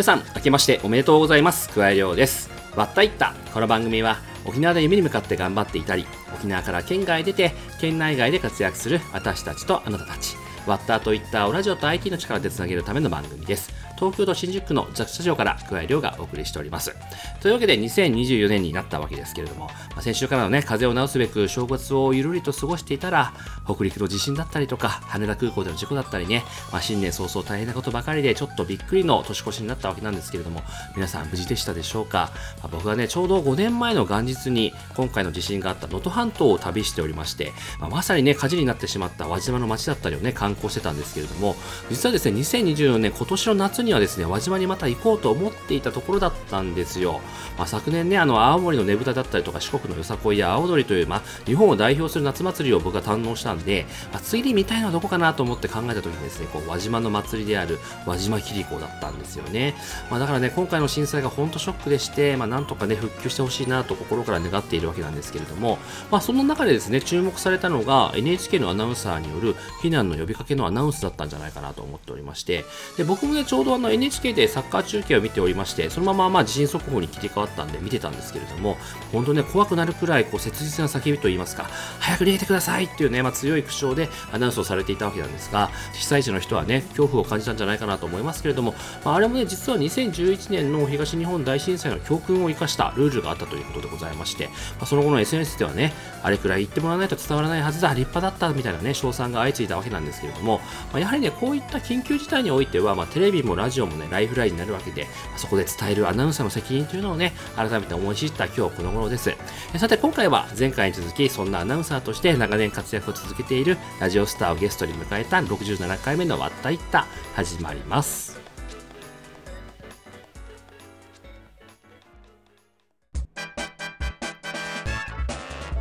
皆さん、明けましておめでとうございます。くわえりょうです。わったいった。この番組は、沖縄で夢に向かって頑張っていたり、沖縄から県外へ出て、県内外で活躍する私たちとあなたたち。ワッターといったおラジオと IT の力でつなげるための番組です。東京都新宿区のザクスタジオから桑井亮がお送りしております。というわけで2024年になったわけですけれども、まあ先週からのね、風邪を治すべく正月をゆるりと過ごしていたら、北陸の地震だったりとか、羽田空港での事故だったりね、まあ、新年早々大変なことばかりで、ちょっとびっくりの年越しになったわけなんですけれども、皆さん無事でしたでしょうか、まあ僕はね、ちょうど5年前の元日に、今回の地震があった能登半島を旅しておりまして、まあまさにね、火事になってしまった輪島の町だったりをね、観光してたんですけれども、実はですね、2024年、今年の夏にはですね、輪島にまた行こうと思っていたところだったんですよ。まあ、昨年ね、あの、青森のねぶただったりとか、四国のよさこいや青鳥という、まあ、日本を代表する夏祭りを僕が堪能したんで、まあ、ついで見たいのはどこかなと思って考えた時にですね、こう、輪島の祭りである輪島切子だったんですよね。まあ、だからね、今回の震災が本当ショックでして、まあ、なんとかね、復旧してほしいなと心から願っているわけなんですけれども、まあ、その中でですね、注目されたのが NHK のアナウンサーによる避難の呼びかけのアナウンスだったんじゃないかなと思っておりまして、で、僕もね、ちょうどあの NHK でサッカー中継を見ておりまして、そのまままあ地震速報に切り替わったんで見てたんですけれども、本当ね、怖くなるくらいこう切実な叫びといいますか、早く逃げてくださいっていうね、まあ、強い口調でアナウンスをされていたわけなんですが、被災地の人はね、恐怖を感じたんじゃないかなと思いますけれども、まあ、あれもね、実は2011年の東日本大震災の教訓を生かしたルールがあったということでございまして、まあ、その後の SNS ではね、あれくらい言ってもらわないと伝わらないはずだ、立派だったみたいなね、称賛が相次いだわけなんですけれども、まあ、やはりね、こういった緊急事態においては、まあ、テレビもラジオもね、ライフラインになるわけで、まあそこで伝えるアナウンサーの責任というのはをね、改めて思い知った今日この頃です。えさて、今回は前回に続き、そんなアナウンサーとして長年活躍を続けているラジオスターをゲストに迎えた67回目のわったいった始まります。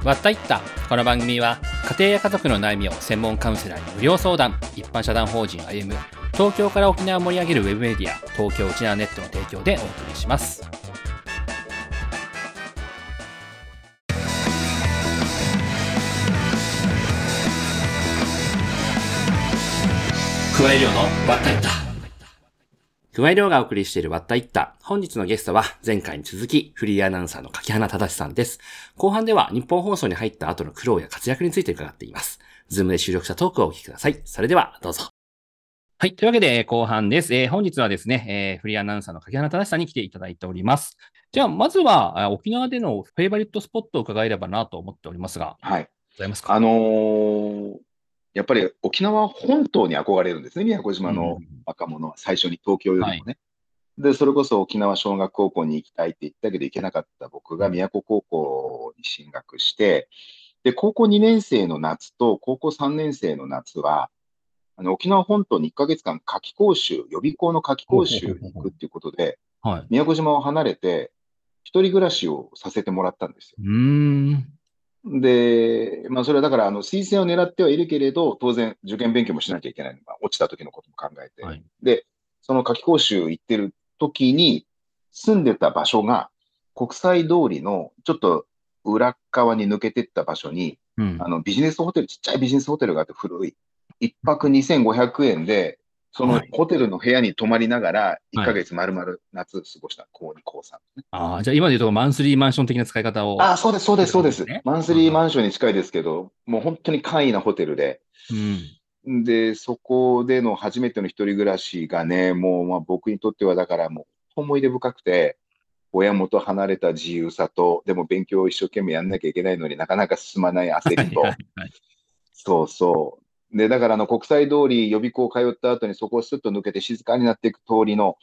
わったいったこの番組は家庭や家族の悩みを専門カウンセラーに無料相談一般社団法人歩む東京から沖縄を盛り上げるウェブメディア東京沖縄ネットの提供でお送りします加え量のわったいった加え量がお送りしているわったいった。本日のゲストは前回に続きフリーアナウンサーの垣花正さんです。後半ではニッポン放送に入った後の苦労や活躍について伺っています。ズームで収録したトークをお聞きください。それではどうぞ。はい。というわけで、えー後半です。えー本日はですね、えーフリーアナウンサーの垣花正さんに来ていただいております。じゃあ、まずは、あ沖縄でのフェイバリットスポットを伺えればなと思っておりますが、はい。ございますか？あのーやっぱり沖縄本島に憧れるんですね、宮古島の若者は最初に東京よりもね。で、それこそ沖縄小学高校に行きたいって言ったけど行けなかった僕が宮古高校に進学して、で、高校2年生の夏と高校3年生の夏は、あの沖縄本島に1ヶ月間夏期講習、予備校の夏期講習に行くっていうことで、はい。宮古島を離れて、一人暮らしをさせてもらったんですよ。で、まあ、それはだから、あの、推薦を狙ってはいるけれど、当然、受験勉強もしなきゃいけないのが、落ちた時のことも考えて。はい。で、その夏期講習行ってる時に、住んでた場所が、国際通りの、ちょっと裏側に抜けてった場所に、うんあ。の、ビジネスホテル、ちっちゃいビジネスホテルがあって古い。一泊2500円で、そのはいホテルの部屋に泊まりながら、1ヶ月丸々夏過ごした、高2、高3。ああ、じゃあ今で言うとマンスリーマンション的な使い方を。ああ、そうです、そうです、そうです。マンスリーマンションに近いですけど、もう本当に簡易なホテルで、うん。で、そこでの初めての一人暮らしがね、もうまあ僕にとってはだからもう思い出深くて、親元離れた自由さと、でも勉強を一生懸命やんなきゃいけないのになかなか進まない焦りと、はいはいそうそう。で、だからあの国際通り予備校通った後にそこをスッと抜けて静かになっていく通りの、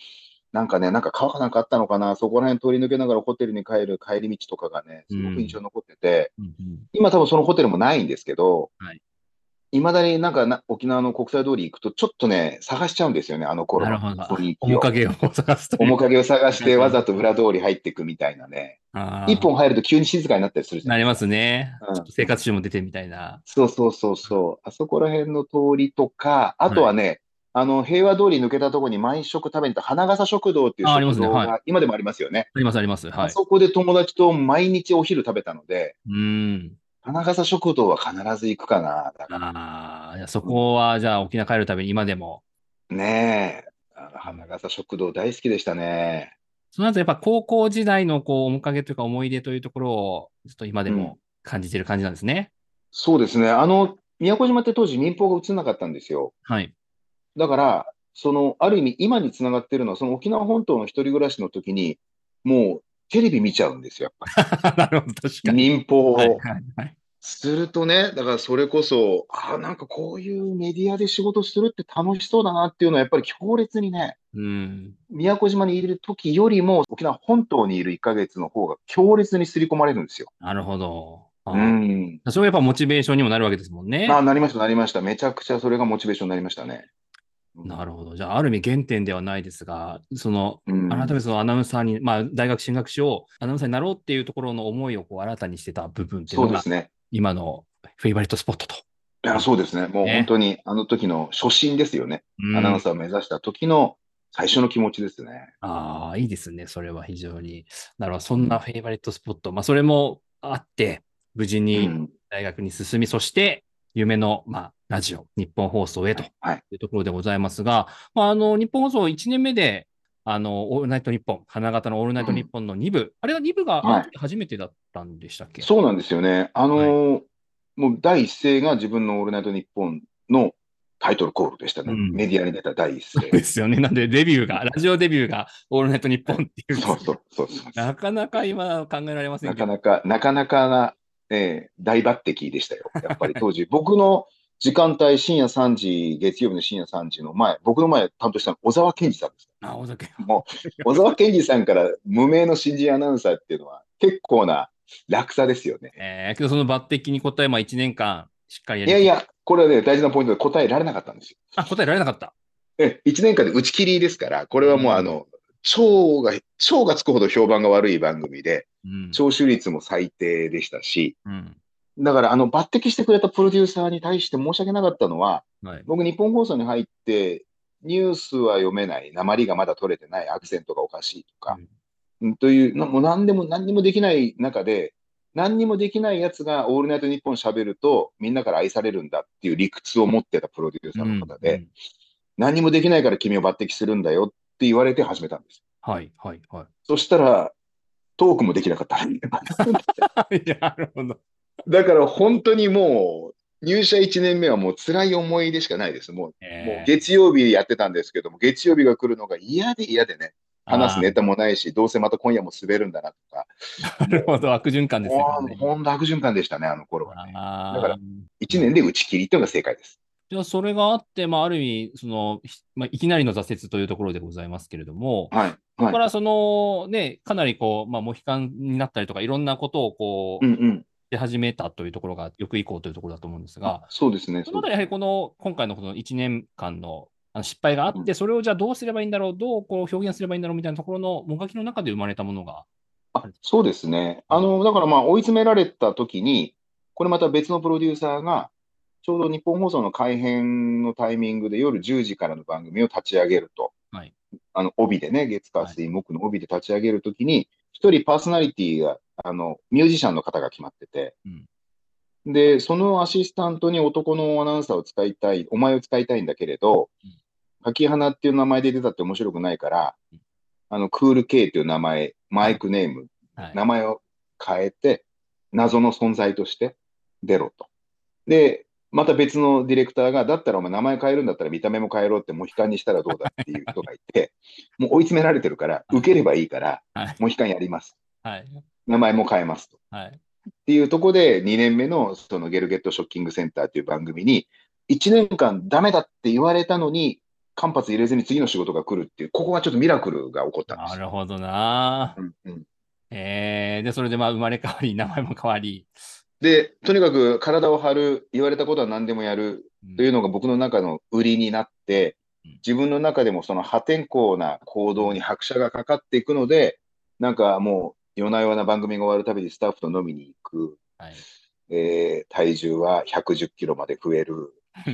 なんかね、なんか川かなんかあったのかな、そこら辺通り抜けながらホテルに帰る帰り道とかがね、すごく印象に残ってて、うんうん。今多分そのホテルもないんですけど、はいいまだになんかな沖縄の国際通り行くとちょっとね、探しちゃうんですよね、あの頃のなるほど。雰。面影を探すと。面影を探してわざと裏通り入っていくみたいなね。一本入ると急に静かになったりするじゃないなりますね。うん生活習も出てみたいな。そうそうそうそう。あそこら辺の通りとか、あとはね、あの、平和通り抜けたところに毎食食べに行った花笠食堂っていうあありますねは食堂が今でもありますよね。ありますあります。はい。あそこで友達と毎日お昼食べたので、うん。花笠食堂は必ず行くかな。だかああ、いやそこは、じゃあ沖縄帰るたびに今でも。らねえ、あの花笠食堂大好きでしたね。その後やっぱ高校時代のこう面影というか思い出というところを、ちょっと今でも感じてる感じなんですね。そうですね。あの、宮古島って当時民放が映んなかったんですよ。はい。だから、その、ある意味今につながってるのは、その沖縄本島の一人暮らしの時に、もうテレビ見ちゃうんですよ、やっぱ なるほど、確かり。に。民放を。はいはいはい。するとね、だからそれこそ、ああ、なんかこういうメディアで仕事するって楽しそうだなっていうのは、やっぱり強烈にね、うん。宮古島にいる時よりも、沖縄本島にいる1ヶ月の方が強烈に刷り込まれるんですよ。なるほど。あうーん。それがやっぱモチベーションにもなるわけですもんね。ああ、なりました、なりました。めちゃくちゃそれがモチベーションになりましたね。なるほど。じゃあ、ある意味原点ではないですが、その、うん改めてそのアナウンサーに、まあ、大学進学しよう、アナウンサーになろうっていうところの思いをこう新たにしてた部分っていうのがそうです、ね。今のフェイバリットスポットと。いや、そうですね。もうね本当に、あの時の初心ですよね。うんアナウンサーを目指した時の最初の気持ちですね。ああ、いいですね。それは非常に。なるほど。そんなフェイバリットスポット。まあ、それもあって、無事うにん。大学に進み、そして、夢の、まあ、ラジオ、日本放送へとはい。いうところでございますが、まあ、あの、日本放送1年目で、あの、オールナイトニッポン、花形のオールナイトニッポンの2部、あれは2部がはい初めてだったんでしたっけ？そうなんですよね。あのーもう第一声が自分のオールナイトニッポンのタイトルコールでしたね。うんメディアに出た第一声。ですよね。なんで、デビューが、ラジオデビューがオールナイトニッポンっていう。そうそうそうそう。なかなか今考えられませんけど。なかなか、なかなかな、えー大抜擢でしたよ。やっぱり当時、僕の時間帯、深夜3時、月曜日の深夜3時の前、僕の前担当したの小沢健二さんです。あ、お酒。もう、小沢健二さんから無名の新人アナウンサーっていうのは結構な落差ですよね。えー、けどその抜擢に答え、まあ1年間しっかりやりいやいや、これはね、大事なポイントで答えられなかったんですよ。あ、答えられなかった。え、1年間で打ち切りですから、これはもうあの、超が、超がつくほど評判が悪い番組で、うん。聴取率も最低でしたし、うん。だからあの、抜擢してくれたプロデューサーに対して申し訳なかったのは、はい。僕日本放送に入って、ニュースは読めない、鉛がまだ取れてない、アクセントがおかしいとか、うんという、なもう何でも何にもできない中で、何にもできないやつがオールナイトニッポン喋ると、みんなから愛されるんだっていう理屈を持ってたプロデューサーの方で、うん何にもできないから君を抜擢するんだよって言われて始めたんです。はい、はい、はそしたら、トークもできなかった。い。なるほど。だから本当にもう、入社1年目はもう辛い思い出しかないです。もう、えーもう月曜日やってたんですけども、月曜日が来るのが嫌で嫌でね、話すネタもないし、どうせまた今夜も滑るんだなとか、なるほど、悪循環ですね。本当悪循環でしたね、あの頃はね。だから1年で打ち切りっていうのが正解です。じゃあ、それがあって、まあ、ある意味、その、ひまあ、いきなりの挫折というところでございますけれども、はい。ここはい。からその、ね、かなりこう、まあ、モヒカンになったりとか、いろんなことをこう、うんうん。し始めたというところが、よく以降というところだと思うんですが、そうですね。そのあたりやはりこの、今回のこの1年間の失敗があって、それをじゃあどうすればいいんだろう、どうこう表現すればいいんだろうみたいなところのもがきの中で生まれたものが、あそうですね。あの、だからまあ追い詰められた時に、これまた別のプロデューサーが、ちょうど日本放送の改編のタイミングで夜10時からの番組を立ち上げると。はい。あの、帯でね、月火水木の帯で立ち上げるときに、一人パーソナリティが、あの、ミュージシャンの方が決まってて、で、そのアシスタントに男のアナウンサーを使いたい、お前を使いたいんだけれどうん、柿花っていう名前で出たって面白くないからうん、あの、クール K っていう名前、マイクネーム、はい。名前を変えて、謎の存在として出ろと。で、また別のディレクターが、だったらお前名前変えるんだったら見た目も変えろってモヒカンにしたらどうだっていう人がいて、もう追い詰められてるから、受ければいいからはい、モヒカンやります。はい。名前も変えますと。はい。っていうところで、2年目のそのゲルゲットショッキングセンターっていう番組に、1年間ダメだって言われたのに、間髪入れずに次の仕事が来るっていう、ここがちょっとミラクルが起こったんですよ。なるほどな。うんうんえー、で、それでまあ生まれ変わり、名前も変わり。で、とにかく体を張る、言われたことは何でもやるうん。というのが僕の中の売りになってうん、自分の中でもその破天荒な行動に拍車がかかっていくので、なんかもう夜な夜な番組が終わるたびにスタッフと飲みに行く、はい。えー体重は110キロまで増える、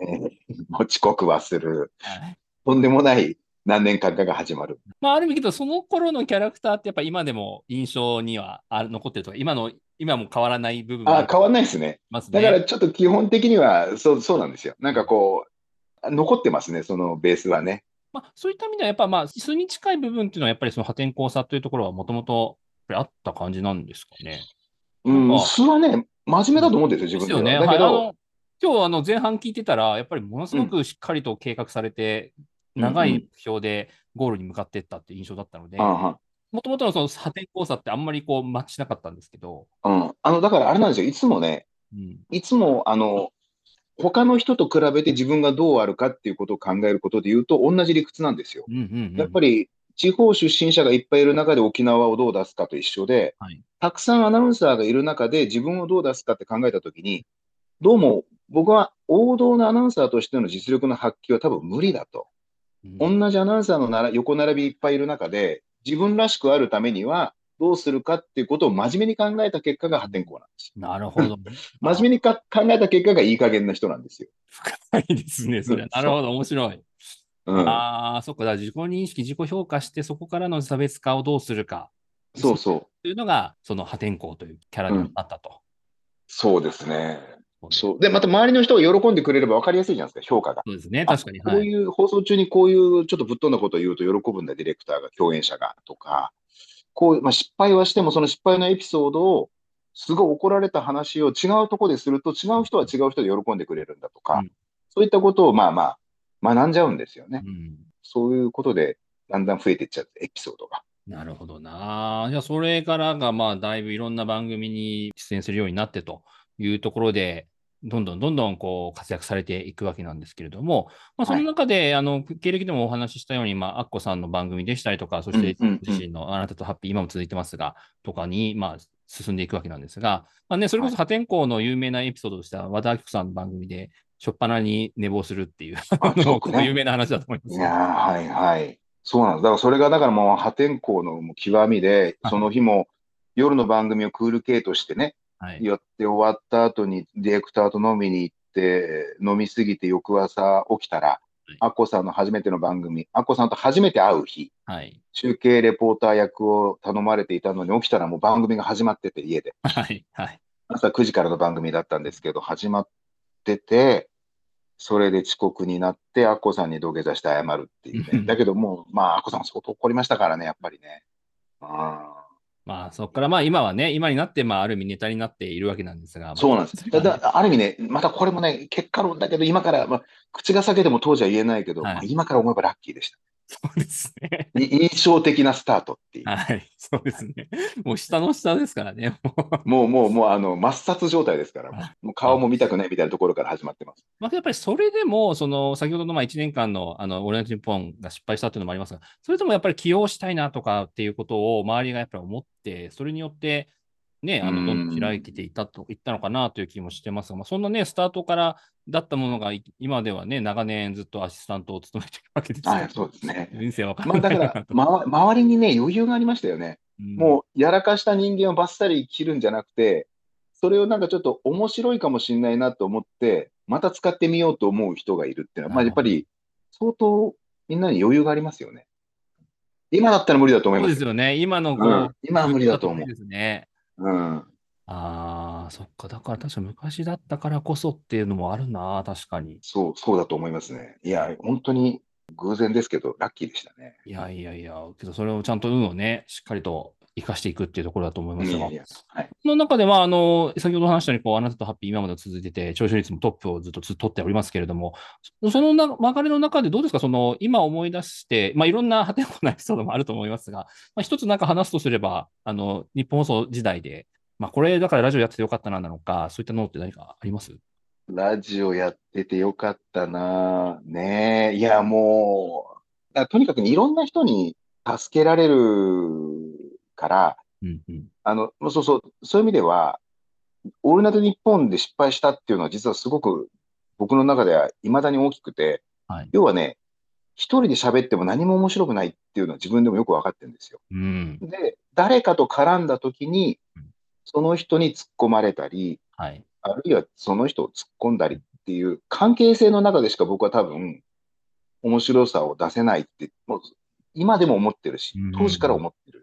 えーもう遅刻はする、はい。とんでもない何年間かが始まる。まあ、ある意味けど、その頃のキャラクターってやっぱ今でも印象にはある残ってるとか、今の、今も変わらない部分もあ変わんないですね。ますね。だからちょっと基本的にはそうそうなんですよ。なんかこう、残ってますね、そのベースはね。まあ、そういった意味では、やっぱまあ、数に近い部分っていうのは、やっぱりその破天荒さというところはもともとあった感じなんですかね。うん、素はね、真面目だと思うんですよ、自分では。ですよね。だけど、はい、今日あの前半聞いてたら、やっぱりものすごくしっかりと計画されて、うん、長い目標でゴールに向かっていったっていう印象だったので、もともとのその破天荒さってあんまりこうマッチしなかったんですけど。うん、あのだからあれなんですよ、いつもね、うん、いつもあの他の人と比べて自分がどうあるかっていうことを考えることで言うと、同じ理屈なんですよ。やっぱり地方出身者がいっぱいいる中で沖縄をどう出すかと一緒で、はい、たくさんアナウンサーがいる中で自分をどう出すかって考えたときに、どうも僕は王道のアナウンサーとしての実力の発揮は多分無理だと。うん、同じアナウンサーのなら横並びいっぱいいる中で、自分らしくあるためには、どうするかっていうことを真面目に考えた結果が破天荒なんですなるほど。真面目にか考えた結果がいい加減な人なんですよ。深いですね、それ。なるほど、面白い。うん、ああ、そっか、だ自己認識、自己評価して、そこからの差別化をどうするか。そうそう。というのが、その破天荒というキャラになったと。うん、そうですね。そうで、また周りの人が喜んでくれれば分かりやすいじゃないですか、評価が。そうですね、確かに。こういう、放送中にこういうちょっとぶっ飛んだことを言うと喜ぶんだ、ディレクターが、共演者がとか、こう、まあ、失敗はしても、その失敗のエピソードを、すごい怒られた話を違うところですると、違う人は違う人で喜んでくれるんだとか、うん、そういったことをまあまあ学んじゃうんですよね。うん、そういうことで、だんだん増えていっちゃって、エピソードが。なるほどな。じゃあ、それからが、まあ、だいぶいろんな番組に出演するようになってというところで、どんどんどんどんこう活躍されていくわけなんですけれども、まあ、その中で、はい、あの経歴でもお話ししたように、まあ、アッコさんの番組でしたりとか、そして自身のあなたとハッピー、今も続いてますが、とかに、まあ、進んでいくわけなんですが、まあね、それこそ破天荒の有名なエピソードとしては、和田アキ子さんの番組で、しょっぱなに寝坊するっていう、あ の、ね、有名な話だと思います。いやはいはい。そうなんです。だからそれが、だからもう破天荒の極みで、その日も夜の番組をクール系としてね、はい、やって終わった後にディレクターと飲みに行って、飲みすぎて翌朝起きたら、はい、アッコさんの初めての番組、アッコさんと初めて会う日、はい、中継レポーター役を頼まれていたのに起きたらもう番組が始まってて、家で。はい。はい、朝9時からの番組だったんですけど、始まってて、それで遅刻になって、アッコさんに土下座して謝るっていうね。だけどもう、まあ、アッコさん相当怒りましたからね、やっぱりね。あまあ、そこからまあ今はね、今になって、まあ、ある意味ネタになっているわけなんですが。そうなんです。だだある意味ね、またこれもね、結果論だけど、今から、まあ、口が裂けても当時は言えないけど、はいまあ、今から思えばラッキーでした。そうですね。印象的なスタートっていう。はい、そうですね。もう下の下ですからね。もう、もう、もう、あの、抹殺状態ですから、もう顔も見たくないみたいなところから始まってます。まあ、やっぱりそれでも、その、先ほどのまあ1年間の、あの、オレンジ日本が失敗したっていうのもありますが、それともやっぱり起用したいなとかっていうことを周りがやっぱり思って、それによって、ね、あのどんどん開いていったといったのかなという気もしてますが、まあ、そんなね、スタートからだったものが、今ではね、長年ずっとアシスタントを務めているわけですはい、そうですね。人生わかんないまあ、だから、ま、周りにね、余裕がありましたよね。うん、もう、やらかした人間をばっさり切るんじゃなくて、それをなんかちょっと面白いかもしれないなと思って、また使ってみようと思う人がいるっていうのは、まあ、やっぱり相当みんなに余裕がありますよね。今だったら無理だと思います。そうですよね。今のこう、うん、今は無理だと思う。ですね。うん。ああ、そっか。だから確か昔だったからこそっていうのもあるな、確かに。そう、そうだと思いますね。いや、本当に偶然ですけど、ラッキーでしたね。いやいやいや、けどそれをちゃんと運をね、しっかりと生かしていくっていうところだと思いますが、いやいやはい、その中では、あの、先ほど話したように、こう、あなたとハッピー今まで続いてて、聴取率もトップをずっと取っておりますけれども、その流れの中でどうですか、その、今思い出して、まあ、いろんな破天荒なエピソードもあると思いますが、まあ、一つなんか話すとすれば、あの、日本放送時代で、まあ、これだからラジオやっててよかったななのか、そういったのって何かあります？ラジオやっててよかったなねえ。いや、もう、とにかくいろんな人に助けられるから、うんうん、あの、そうそう、そういう意味では、オールナイトニッポンで失敗したっていうのは実はすごく僕の中では未だに大きくて、はい、要はね、一人で喋っても何も面白くないっていうのは自分でもよく分かってるんですよ。うん、で、誰かと絡んだ時に、その人に突っ込まれたり、はい、あるいはその人を突っ込んだりっていう関係性の中でしか僕は多分、面白さを出せないって、もう今でも思ってるし、当時から思ってる。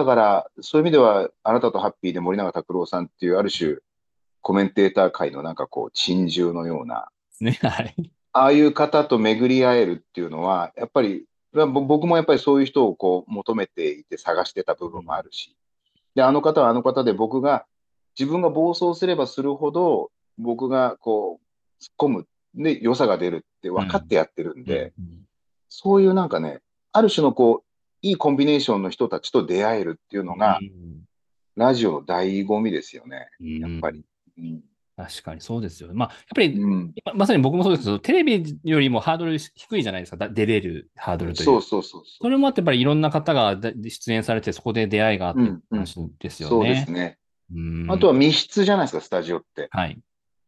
だから、そういう意味では、あなたとハッピーで森永卓郎さんっていう、ある種、コメンテーター界のなんかこう、珍獣のような、ね、はい。ああいう方と巡り合えるっていうのは、やっぱり、僕もやっぱりそういう人をこう求めていて探してた部分もあるし、で、あの方はあの方で僕が、自分が暴走すればするほど、僕がこう、突っ込む、で、良さが出るって分かってやってるんで、そういうなんかね、ある種のこう、いいコンビネーションの人たちと出会えるっていうのが、ラジオの醍醐味ですよね、やっぱり。うん確かにそうですよね。まあ、やっぱり、うん、まさに僕もそうですけど、テレビよりもハードル低いじゃないですか、出れるハードルという。そうそうそうそれもあって、やっぱりいろんな方が出演されて、そこで出会いがあって話ですよね。そうですね。あとは密室じゃないですか、スタジオって。はい。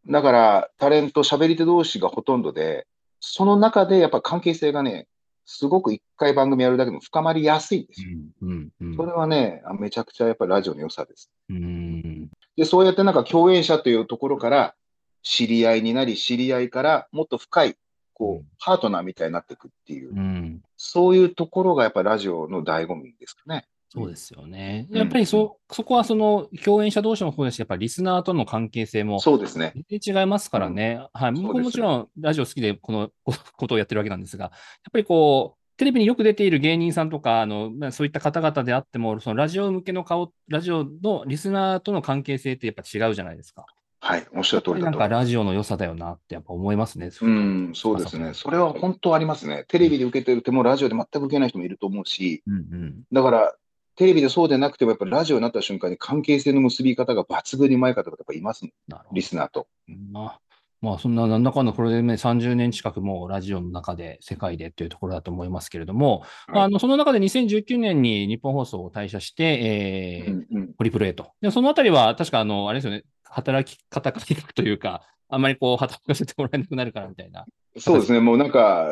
だから、タレント、喋り手同士がほとんどで、その中でやっぱ関係性がね、すごく一回番組やるだけでも深まりやすいんですよ。うんうん、それはね、めちゃくちゃやっぱりラジオの良さです。うんで、そうやってなんか共演者というところから知り合いになり、知り合いからもっと深い、こう、パートナーみたいになっていくっていう、うん、そういうところがやっぱりラジオの醍醐味ですかね。そうですよね。やっぱりそ、うん、そこはその共演者同士もそうですし、やっぱりリスナーとの関係性もそうですね。全然違いますからね。うん、はい。僕ももちろんラジオ好きでこのことをやってるわけなんですが、やっぱりこう、テレビによく出ている芸人さんとか、あのそういった方々であっても、そのラジオ向けの顔、ラジオのリスナーとの関係性ってやっぱ違うじゃないですか。はい、おっしゃる通りだと。なんかラジオの良さだよなってやっぱ思いますね。うん、そうですね。それは本当ありますね。テレビで受けてる手もラジオで全く受けない人もいると思うし、うんうん、だから、テレビでそうでなくても、やっぱりラジオになった瞬間に関係性の結び方が抜群にうまい方とかやっぱいますもん、リスナーと。あまあ、そんな、なんだかんだこれでね、30年近くもラジオの中で、世界でっていうところだと思いますけれども、はい、あのその中で2019年に日本放送を退社して、えー、うんうん、ホリプロへと。で、そのあたりは、確か、あの、あれですよね、働き方改革というか、あんまりこう、働かせてもらえなくなるからみたいな。そうですね、もうなんか、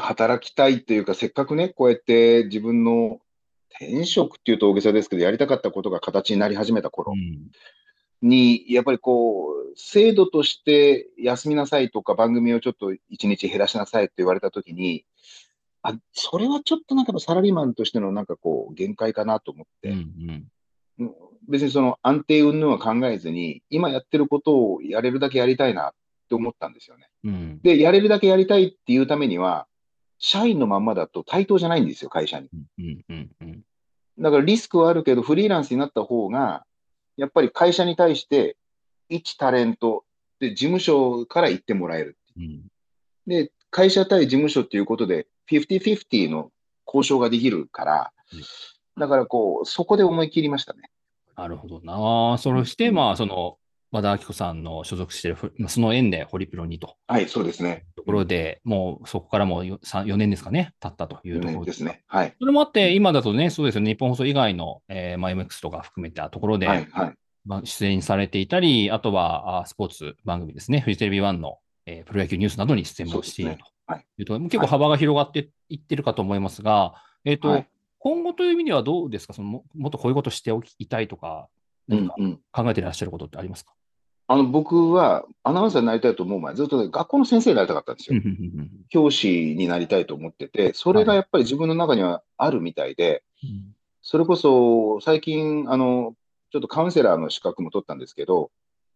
働きたいっていうか、せっかくね、こうやって自分の転職っていうと大げさですけど、やりたかったことが形になり始めた頃、うん。に、やっぱりこう、制度として休みなさいとか、番組をちょっと1日減らしなさいって言われたときに、あ、それはちょっとなんかサラリーマンとしてのなんかこう、限界かなと思って、うんうん、別にその安定云々は考えずに、今やってることをやれるだけやりたいなって思ったんですよね。うん、で、やれるだけやりたいっていうためには、社員のまんまだと対等じゃないんですよ、会社に。うんうんうん、だからリスクはあるけど、フリーランスになった方が、やっぱり会社に対して、一タレントで事務所から言ってもらえる、うん、で、会社対事務所っていうことで、50-50の交渉ができるから、うん、だからこう、そこで思い切りましたね。なるほどな。そして、まあ、その、和田アキ子さんの所属している、その縁でホリプロにと。はい、そうですね。ところで、もうそこからも 4, 4年ですかね、経ったというところですね。はい。それもあって、今だとね、そうですよね、日本放送以外の、えーまあ、MX とか含めたところで、はいはい、出演されていたり、あとはあスポーツ番組ですね、フジテレビ1の、えー、プロ野球ニュースなどに出演もしているというと、ねはい、結構幅が広がっていってるかと思いますが、えっ、ー、と、はい、今後という意味ではどうですか？そのも、もっとこういうことしておきたいとか、何か考えていらっしゃることってありますか、うんうん、あの僕はアナウンサーになりたいと思う前、ずっと、ね、学校の先生になりたかったんですよ。教師になりたいと思ってて、それがやっぱり自分の中にはあるみたいで、はい、それこそ最近、あのちょっとカウンセラーの資格も取ったんですけど、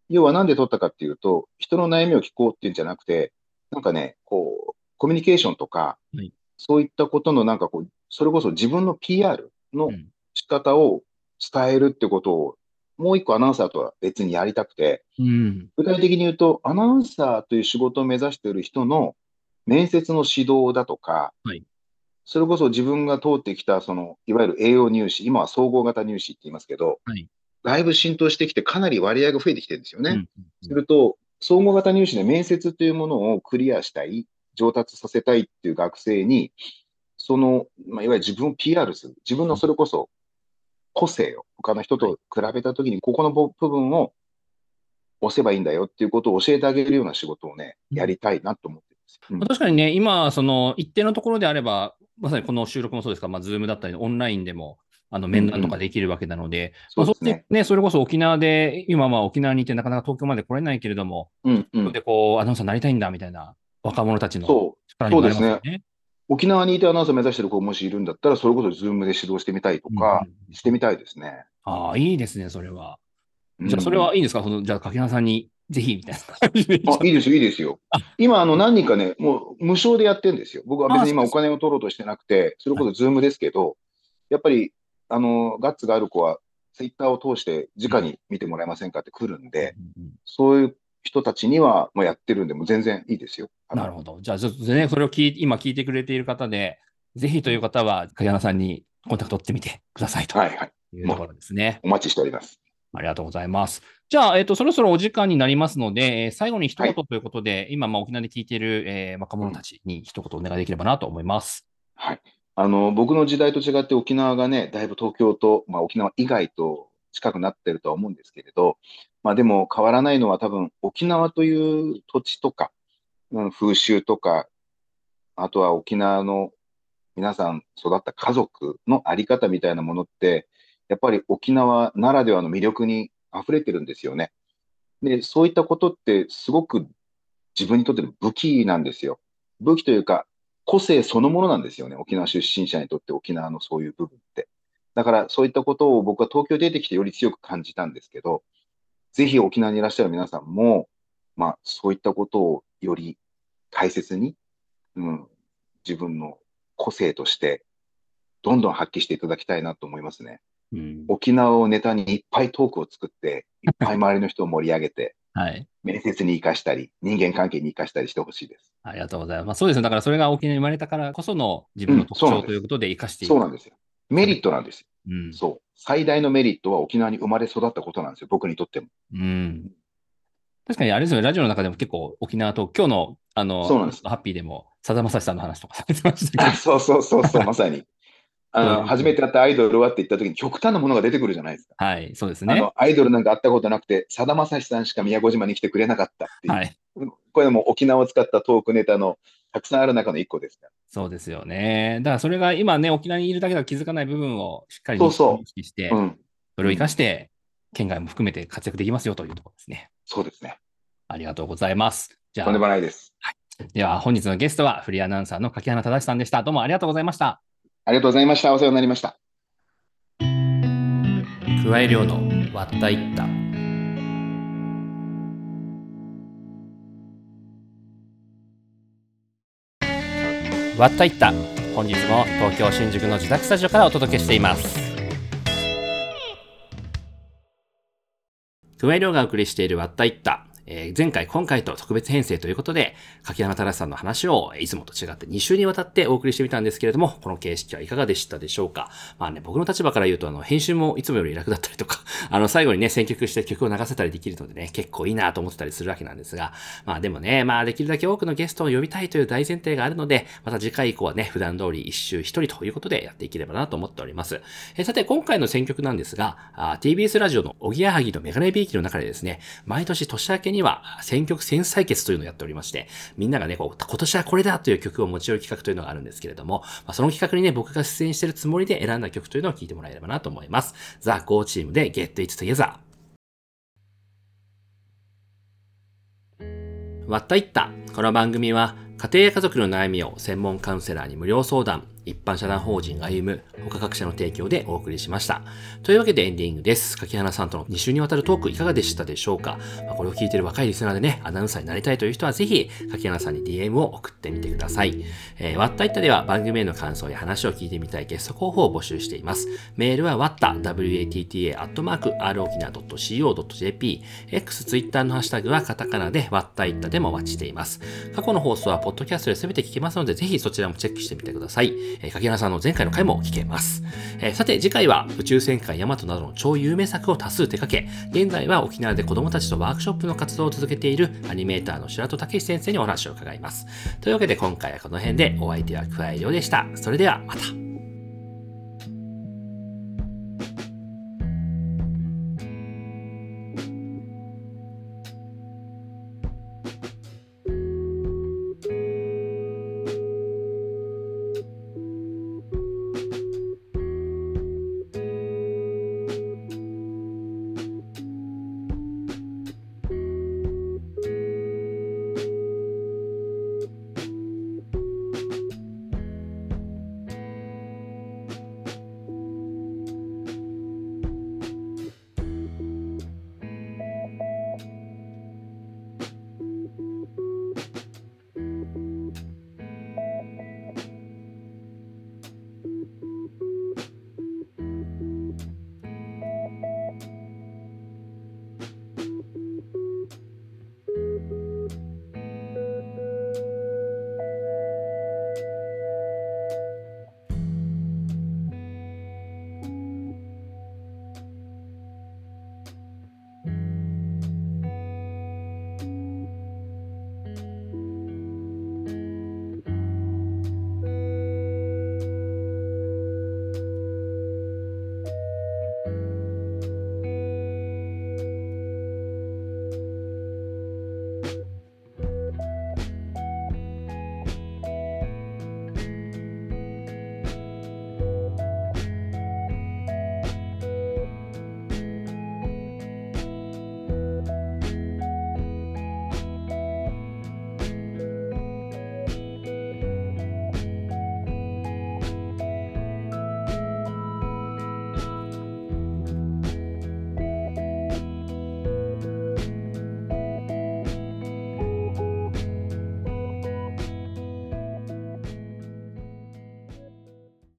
要はなんで取ったかっていうと、人の悩みを聞こうっていうんじゃなくて、なんかね、こう、コミュニケーションとか、はい、そういったことのなんかこう、それこそ自分の PR の仕方を伝えるってことを、もう一個アナウンサーとは別にやりたくて、うん、具体的に言うと、アナウンサーという仕事を目指している人の面接の指導だとか、はい、それこそ自分が通ってきた、その、いわゆる栄養入試、今は総合型入試って言いますけど、はい、だいぶ浸透してきて、かなり割合が増えてきてるんですよね。うんうんうん、すると、総合型入試で面接というものをクリアしたい、上達させたいっていう学生に、その、まあ、いわゆる自分を PR する、自分のそれこそ個性を他の人と比べたときに、ここの部分を押せばいいんだよっていうことを教えてあげるような仕事をね、やりたいなと思ってます。うん、確かにね、今、その一定のところであれば、まさにこの収録もそうですか、まあ、ズームだったり、オンラインでも、あの面談とかできるわけなので、うんうん、そうですねね、それこそ沖縄で、今は沖縄にいてなかなか東京まで来れないけれども、うんうん、でこうアナウンサーになりたいんだみたいな若者たちの力になりますね。ね沖縄にいてアナウンサー目指してる子もしいるんだったら、それこそズームで指導してみたいとか、してみたいですね。ああ、いいですね、それは。じゃあ、それはいいんですか、そのじゃあ、垣花さんにぜひみたいな感じで。あ、いいですよ、いいですよ。今、あの、何人かね、もう無償でやってるんですよ。僕は別に今お金を取ろうとしてなくて、それこそズームですけど、やっぱり、あの、ガッツがある子は、ツイッターを通して直に見てもらえませんかって来るんで、そういう人たちにはもうやってるんで、もう全然いいですよ。なるほど。じゃあ、ちょっとね、それを聞い今聞いてくれている方で、ぜひという方は、垣花さんにコンタクト取ってみてくださいとはいはい。いうところですね。お待ちしております。ありがとうございます。じゃあ、えっ、と、そろそろお時間になりますので、えー最後に一言ということで、今、まあ、沖縄で聞いている、えー若者たちに一言お願いできればなと思います。はい。あの、僕の時代と違って沖縄がね、だいぶ東京と、まあ沖縄以外と近くなってるとは思うんですけれど、まあでも変わらないのは多分沖縄という土地とか、うん、風習とか、あとは沖縄の皆さん育った家族のあり方みたいなものって、やっぱり沖縄ならではの魅力に溢れてるんですよね。で、そういったことってすごく自分にとっての武器なんですよ。武器というか、個性そのものなんですよね。沖縄出身者にとって沖縄のそういう部分って。だからそういったことを僕は東京出てきてより強く感じたんですけど、ぜひ沖縄にいらっしゃる皆さんも、まあそういったことをより大切に、うん、自分の個性としてどんどん発揮していただきたいなと思いますね。うん。沖縄をネタにいっぱいトークを作って、いっぱい周りの人を盛り上げて、はい。面接に生かしたり、人間関係に生かしたりしてほしいです。ありがとうございます。まあ、そうですね。だからそれが沖縄に生まれたからこその自分の特徴ということで生かしていく。そうなんですよ。メリットなんですよ。うん。そう。最大のメリットは沖縄に生まれ育ったことなんですよ。僕にとっても。うん。確かにあれですよね、ラジオの中でも結構沖縄と、今日の、あの、そうなんですハッピーでも、さだまさしさんの話とかされてましたけあ そうそうそうそう、まさに。あうんの、初めて会ったアイドルはって言った時に極端なものが出てくるじゃないですか。ど。はい、そうですね。あの、アイドルなんか会ったことなくて、さだまさしさんしか宮古島に来てくれなかったっていう。はい。これも沖縄を使ったトークネタのたくさんある中の一個ですから。そうですよね。だからそれが今ね、沖縄にいるだけでは気づかない部分をしっかりそうそう認識して、うん。それを生かして、県外も含めて活躍できますよというところですね。そうですね。ありがとうございます。じゃとんでもあ、ないです。では本日のゲストはフリーアナウンサーの柿原正さんでした。どうもありがとうございました。ありがとうございました。お世話になりました。加え量の割ったいった。割ったいった。本日も東京新宿の自宅スタジオからお届けしています。加え量がお送りしている割ったいった。えー前回、今回と特別編成ということで、柿山正さんの話をいつもと違って2週にわたってお送りしてみたんですけれども、この形式はいかがでしたでしょうか？まあね、僕の立場から言うと、あの、編集もいつもより楽だったりとか、あの、最後にね、選曲して曲を流せたりできるのでね、結構いいなと思ってたりするわけなんですが、まあでもね、まあできるだけ多くのゲストを呼びたいという大前提があるので、また次回以降はね、普段通り一週一人ということでやっていければなと思っております。えーさて、今回の選曲なんですが、TBS ラジオのおぎやはぎのメガネビーキの中でですね、毎年年明けにには選曲選採決というのをやっておりまして、みんながね、こう、今年はこれだという曲を持ち寄る企画というのがあるんですけれども、まあ、その企画にね、僕が出演しているつもりで選んだ曲というのを聞いてもらえればなと思います。ザ・ゴーチームで Get It Together。わったいった。この番組は、家庭や家族の悩みを専門カウンセラーに無料相談、一般社団法人歩む、他各社の提供でお送りしました。というわけでエンディングです。柿花さんとの2週にわたるトークいかがでしたでしょうか、まあ、これを聞いている若いリスナーでね、アナウンサーになりたいという人はぜひ、柿花さんに DM を送ってみてください。えー、わったいったでは番組への感想や話を聞いてみたいゲスト候補を募集しています。メールはわった watta アットマーク r 沖縄 .co.jp X、Twitter のハッシュタグはカタカナでわったいったでもお待ちしています。過去の放送はポッドキャストで全て聞けますので、ぜひそちらもチェックしてみてください。えー、柿原さんの前回の回も聞けます。えさて次回は宇宙戦艦ヤマトなどの超有名作を多数手掛け、現在は沖縄で子供たちとワークショップの活動を続けているアニメーターの白戸武先生にお話を伺います。というわけで今回はこの辺でお相手は加えようでした。それではまた。